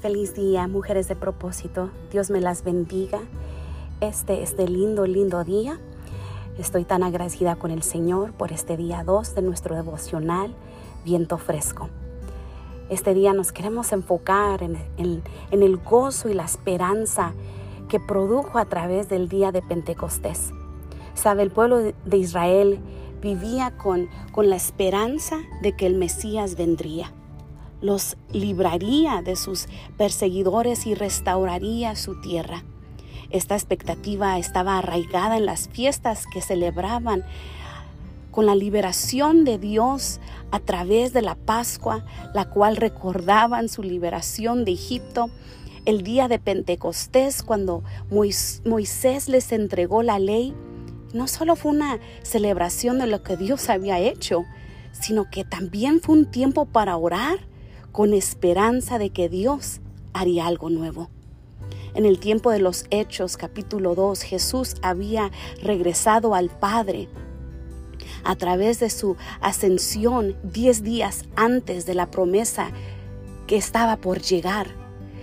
Feliz día, mujeres de propósito. Dios me las bendiga. Este, este lindo, lindo día. Estoy tan agradecida con el Señor por este día 2 de nuestro devocional, Viento Fresco. Este día nos queremos enfocar en, el gozo y la esperanza que produjo a través del día de Pentecostés. Sabe, el pueblo de Israel vivía con la esperanza de que el Mesías vendría los libraría de sus perseguidores y restauraría su tierra. Esta expectativa estaba arraigada en las fiestas que celebraban con la liberación de Dios a través de la Pascua, la cual recordaban su liberación de Egipto, el día de Pentecostés, cuando Moisés les entregó la ley, no solo fue una celebración de lo que Dios había hecho, sino que también fue un tiempo para orar con esperanza de que Dios haría algo nuevo. En el tiempo de los Hechos, capítulo 2, Jesús había regresado al Padre a través de su ascensión diez días antes de la promesa que estaba por llegar.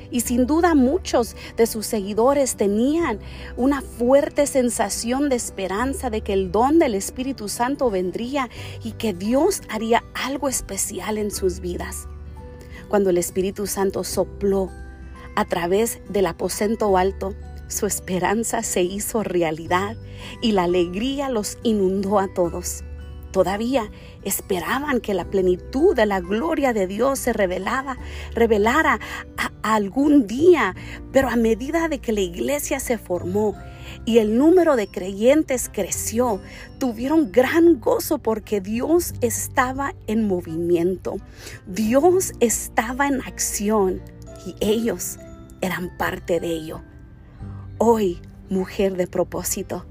Y sin duda muchos de sus seguidores tenían una fuerte sensación de esperanza de que el don del Espíritu Santo vendría y que Dios haría algo especial en sus vidas cuando el Espíritu Santo sopló a través del aposento alto, su esperanza se hizo realidad y la alegría los inundó a todos. Todavía esperaban que la plenitud de la gloria de Dios se revelaba, revelara algún día, pero a medida de que la iglesia se formó y el número de creyentes creció, tuvieron gran gozo porque Dios estaba en movimiento, Dios estaba en acción y ellos eran parte de ello. Hoy, mujer de propósito,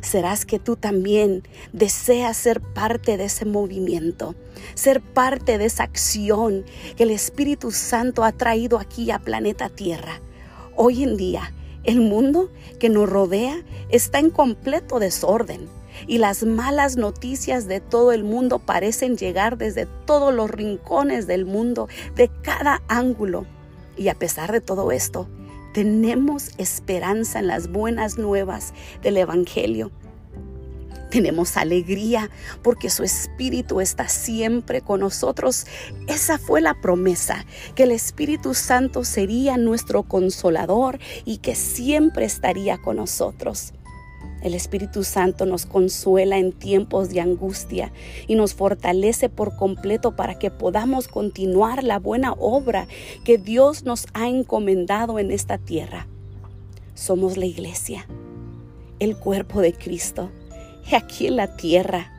serás que tú también deseas ser parte de ese movimiento, ser parte de esa acción que el Espíritu Santo ha traído aquí a planeta Tierra. Hoy en día, el mundo que nos rodea está en completo desorden y las malas noticias de todo el mundo parecen llegar desde todos los rincones del mundo, de cada ángulo. Y a pesar de todo esto, tenemos esperanza en las buenas nuevas del Evangelio tenemos alegría porque su Espíritu está siempre con nosotros. Esa fue la promesa, que el Espíritu Santo sería nuestro consolador y que siempre estaría con nosotros. El Espíritu Santo nos consuela en tiempos de angustia y nos fortalece por completo para que podamos continuar la buena obra que Dios nos ha encomendado en esta tierra. Somos la iglesia, el cuerpo de Cristo aquí en la tierra.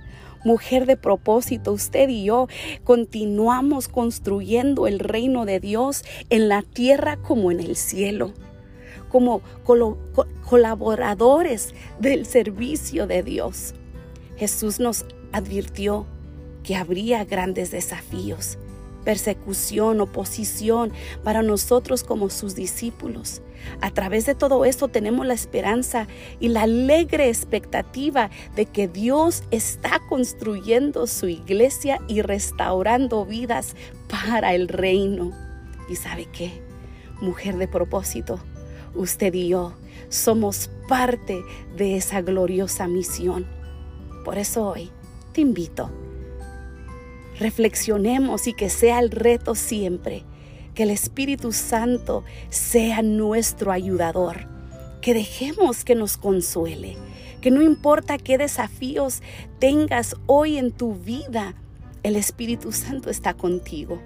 Mujer de propósito, usted y yo continuamos construyendo el reino de Dios en la tierra como en el cielo, como colaboradores del servicio de Dios. Jesús nos advirtió que habría grandes desafíos, persecución, oposición para nosotros como sus discípulos. A través de todo esto tenemos la esperanza y la alegre expectativa de que Dios está construyendo su iglesia y restaurando vidas para el reino. ¿Y sabe qué? Mujer de propósito, usted y yo somos parte de esa gloriosa misión. Por eso hoy te invito reflexionemos y que sea el reto siempre, que el Espíritu Santo sea nuestro ayudador, que dejemos que nos consuele, que no importa qué desafíos tengas hoy en tu vida, el Espíritu Santo está contigo.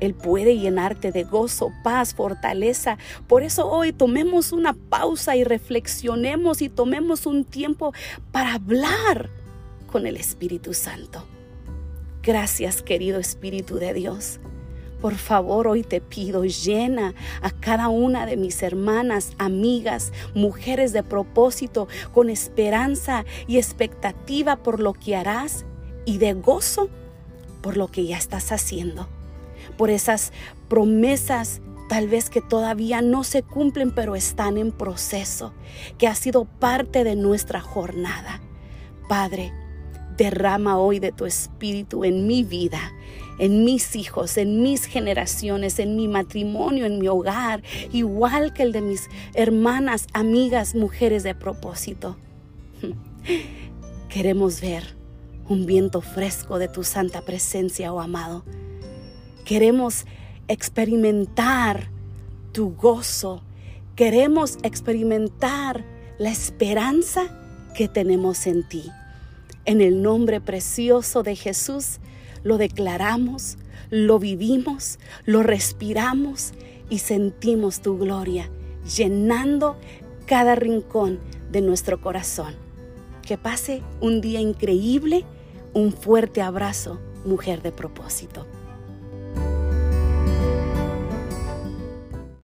Él puede llenarte de gozo, paz, fortaleza. Por eso hoy tomemos una pausa y reflexionemos y tomemos un tiempo para hablar con el Espíritu Santo. Gracias, querido Espíritu de Dios. Por favor, hoy te pido, llena a cada una de mis hermanas, amigas, mujeres de propósito, con esperanza y expectativa por lo que harás y de gozo por lo que ya estás haciendo. Por esas promesas tal vez que todavía no se cumplen, pero están en proceso, que ha sido parte de nuestra jornada. Padre, Derrama hoy de tu espíritu en mi vida, en mis hijos, en mis generaciones, en mi matrimonio, en mi hogar, igual que el de mis hermanas, amigas, mujeres de propósito. Queremos ver un viento fresco de tu santa presencia, oh amado. Queremos experimentar tu gozo. Queremos experimentar la esperanza que tenemos en ti. En el nombre precioso de Jesús lo declaramos, lo vivimos, lo respiramos y sentimos tu gloria llenando cada rincón de nuestro corazón. Que pase un día increíble, un fuerte abrazo, mujer de propósito.